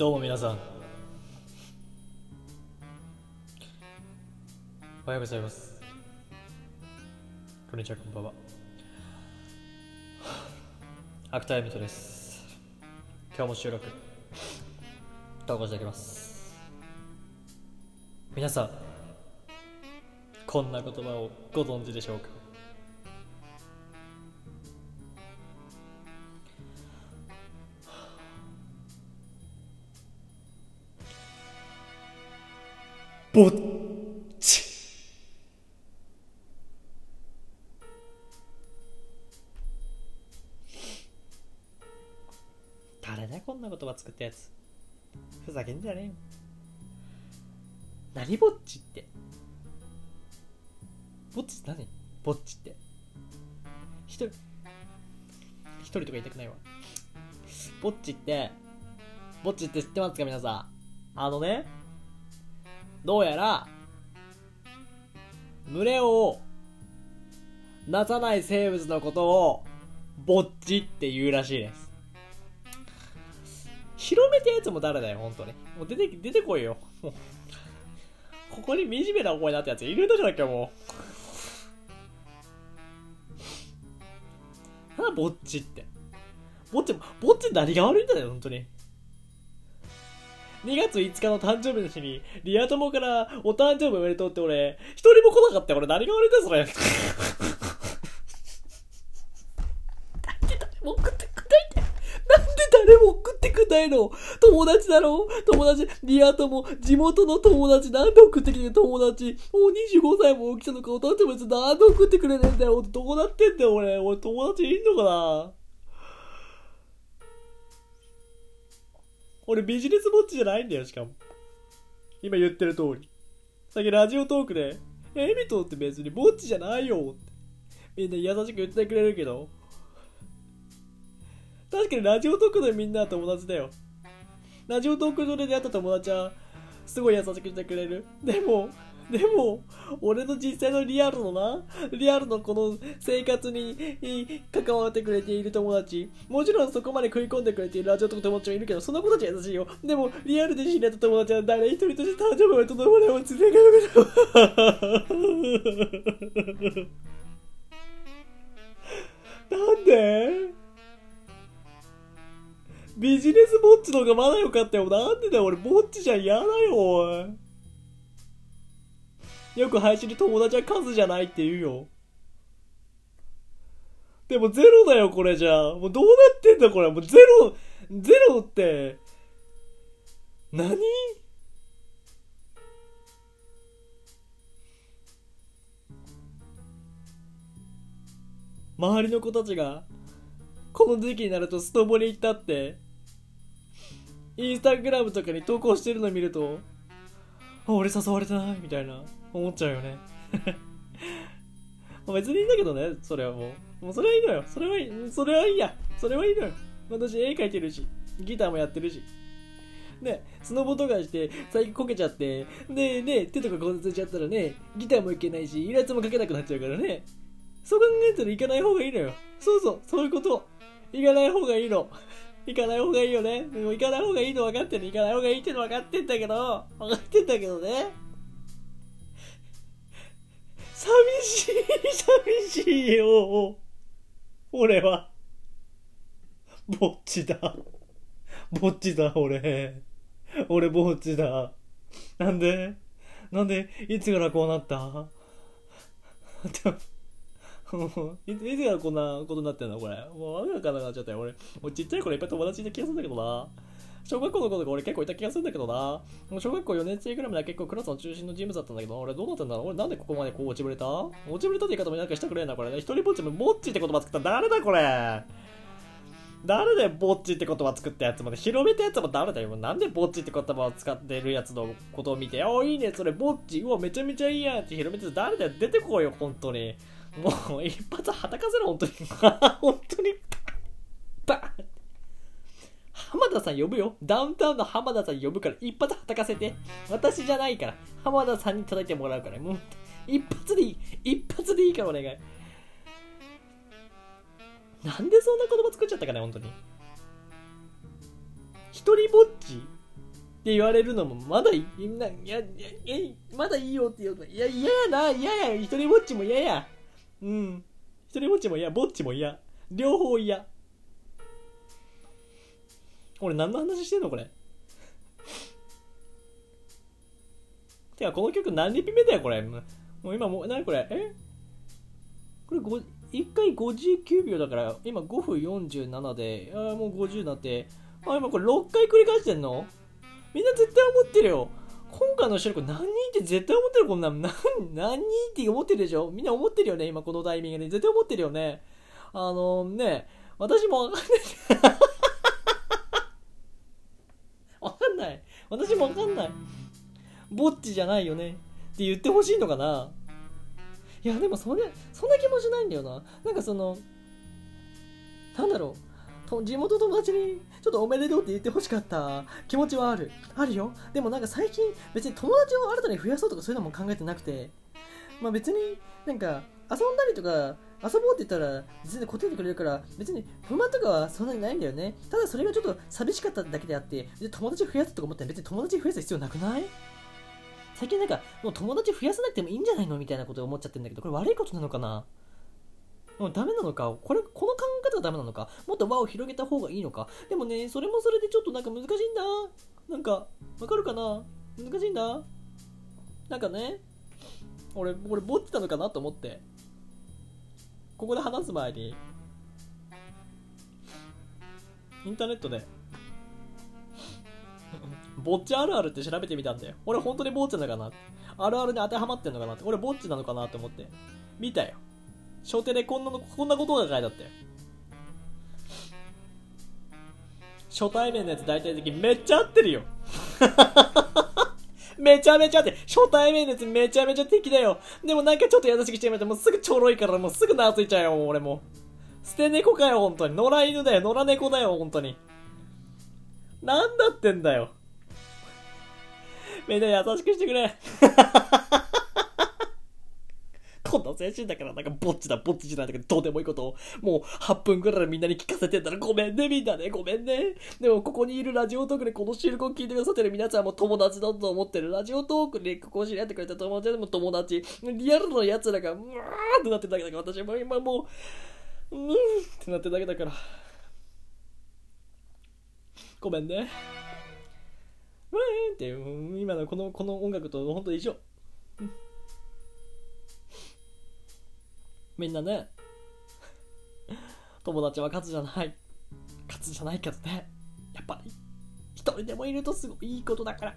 どうも皆さん。おはようございます。こんにちはこんばんは。アクターエミトです。今日も収録。投稿していきます。皆さんこんな言葉をご存知でしょうか？ぼっち。誰だこんな言葉作ったやつ。ふざけんじゃねえよ。何ぼっちって？ぼっちって何？ぼっちって。一人一人とか言いたくないわ。ぼっちってぼっちって知ってますか皆さん？あのねどうやら群れをなさない生物のことをぼっちって言うらしいです。広めたやつも誰だよ本当にもう出て出てこいよ。もう。ここに惨めな思いになったやついるんだじゃなきゃも。うなんだぼっちって。ぼっちぼっち何が悪いんだよ本当に。2月5日の誕生日の日に、リア友からお誕生日おめでとうって俺、一人も来なかったよ。俺何が悪いんだ、それ。なんで誰も送ってくないんだよ。なんで誰も送ってくんないの友達だろ？友達、リア友、地元の友達、なんで送ってきてる友達。もう25歳も起きたのか、お誕生日なんで送ってくれねえんだよ。どうなってんだよ、俺。俺友達いんのかな？俺ビジネスぼっちじゃないんだよ、しかも。今言ってる通り。さっきラジオトークで、エミトって別にぼっちじゃないよって。みんな優しく言ってくれるけど。確かにラジオトークでみんな友達だよ。ラジオトーク上で出会った友達は、すごい優しくしてくれる。でも、でも、俺の実際のリアルのな、リアルのこの生活に関わってくれている友達、もちろんそこまで食い込んでくれているラジオとか友達もいるけど、その子たちは優しいよ。でも、リアルで知り合った友達は誰一人として誕生日をとどまれを連れてなんで？ビジネスぼっちの方がまだよかったよ。なんでだよ、俺ぼっちじゃ嫌だよ、おい。よく配信で友達は数じゃないって言うよ。でもゼロだよ、これじゃあ。もうどうなってんだ、これ。もうゼロ、ゼロって、何？周りの子たちが、この時期になるとストボに行ったって、インスタグラムとかに投稿してるの見ると、あ俺誘われてないみたいな思っちゃうよね。別にいいんだけどねそれはもう。もうそれはいいのよ。それはいいそれはいいや。それはいいのよ。私絵描いてるしギターもやってるし。ねスノボとかして最近こけちゃってでね手とか骨折しちゃったらねギターもいけないしイラつも描けなくなっちゃうからね。そう考えたら行かない方がいいのよ。そうそうそういうこと。行かない方がいいの。行かない方がいいよね。でも行かない方がいいの分かってる。行かない方がいいっての分かってんだけど、分かってんだけどね。寂しい、寂しいよ。俺は。ぼっちだ。ぼっちだ、俺。俺ぼっちだ。なんで？なんで、いつからこうなった？いついつからこんなことになってんの？これ。もうわけわかんなくなっちゃったよ。俺、俺ちっちゃい頃いっぱい友達いた気がするんだけどな。小学校の頃とか俺結構いた気がするんだけどな。もう小学校4年生ぐらいまでは結構クラスの中心の人物だったんだけど、俺どうなったんだろう？俺なんでここまでこう落ちぶれた？落ちぶれたって言い方もなんかしたくれんな、これね。一人ぼっちもぼっちって言葉作った誰だこれ？誰でぼっちって言葉作ったやつまで広めたやつも誰だよ。なんでぼっちって言葉を使ってるやつのことを見て、おいいね、それぼっち、うわ、めちゃめちゃいいやんって広めて誰だよ。出てこいよ、本当に。もう一発はたかせろ、本当に。本 当に。バーン浜田さん呼ぶよ。ダウンタウンの浜田さん呼ぶから一発はたかせて。私じゃないから。浜田さんに叩いてもらうから。もう、一発でいい。一発でいいからお願い。なんでそんな言葉作っちゃったかね、本当に。一人ぼっちって言われるのもまだいいないやいやいまだいいよって言うのいや嫌やな嫌や一人ぼっちも嫌やうん一人ぼっちも嫌ぼっちも嫌両方嫌俺何の話してんのこれ。てかこの曲何リピ目だよこれ。もう今もう何これ。え？これ5、1回59秒だから今5分47であもう50になって。あ今これ6回繰り返してんの？みんな絶対思ってるよ。今回の収録何人って絶対思ってるこんなん何何人って思ってるでしょ？みんな思ってるよね今このタイミングで。絶対思ってるよね。あのーね私もわかんないわかんない私もわかんない。ぼっちじゃないよね。って言ってほしいのかな。いやでもそれそんな気もしないんだよな。なんかそのなんだろう。地元友達にちょっとおめでとうって言ってほしかった。気持ちはある。あるよ。でもなんか最近別に友達を新たに増やそうとかそういうのも考えてなくて。まあ別になんか遊んだりとか遊ぼうって言ったら全然答えてくれるから別に不満とかはそんなにないんだよね。ただそれがちょっと寂しかっただけであって友達増やすとか思ったら別に友達増やす必要なくない？最近なんかもう友達増やさなくてもいいんじゃないの？みたいなことを思っちゃってるんだけどこれ悪いことなのかな？もうダメなのか？これこの考え方がダメなのか？もっと輪を広げた方がいいのか？でもねそれもそれでちょっとなんか難しいんだ。なんかわかるかな？難しいんだ。なんかね俺俺ぼっちなのかな？と思って。ここで話す前にインターネットでぼっちあるあるって調べてみたんだよ。俺本当にぼっちなのかな？あるあるに当てはまってんのかなって。俺ぼっちなのかなって思って。見たよ。初手でこんなの、こんなことが書いてあったよ。初対面のやつ大体的めっちゃ合ってるよ。めちゃめちゃって、初対面ですめちゃめちゃ敵だよ。でもなんかちょっと優しくしてみて、もうすぐちょろいからもうすぐ懐いちゃうよ、俺も。捨て猫かよ、本当に。野良犬だよ、野良猫だよ、本当に。なんだってんだよ。みんな優しくしてくれ。精神だからなんかぼっちだぼっちじゃないとかどうでもいいことをもう8分くらいみんなに聞かせてんだらごめんねみんなねごめんね。でもここにいるラジオトークでこの収録を聞いてくださってる皆さんも友達だと思ってるラジオトークでここ知り合ってくれた友達でも友達リアルの奴らがうわーってなってるだけだから私も今もううーんってなってるだけだからごめんね。うーんって今のこのこの音楽と本当一緒。みんなね、友達は数じゃない。数じゃないけどね、やっぱり、一人でもいるとすごいいいことだから。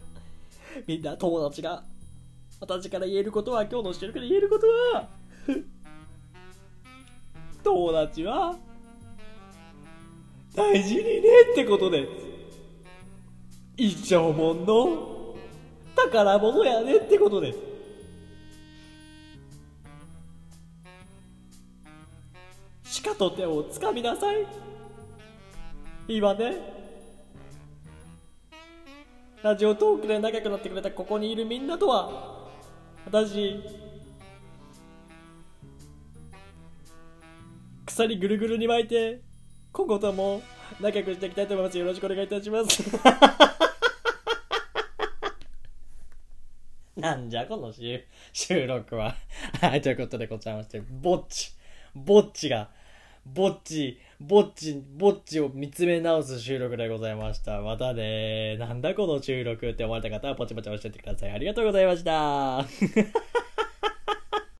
みんな友達が、私から言えることは、今日の収録で言えることは、友達は、大事にねってことです。一生もんの宝物やねってことです。かと手をつかみなさい。いいわね。ラジオトークで仲良くなってくれたここにいるみんなとは、私、鎖ぐるぐるに巻いて、今後とも仲良くしていきたいと思います。よろしくお願いいたします。なんじゃこの収収録は。はい、ということでございまして、ぼっち、ぼっちが、ぼっち、ぼっち、ぼっちを見つめ直す収録でございました。またねなんだこの収録って思われた方はぽちぽち教えてください。ありがとうございました。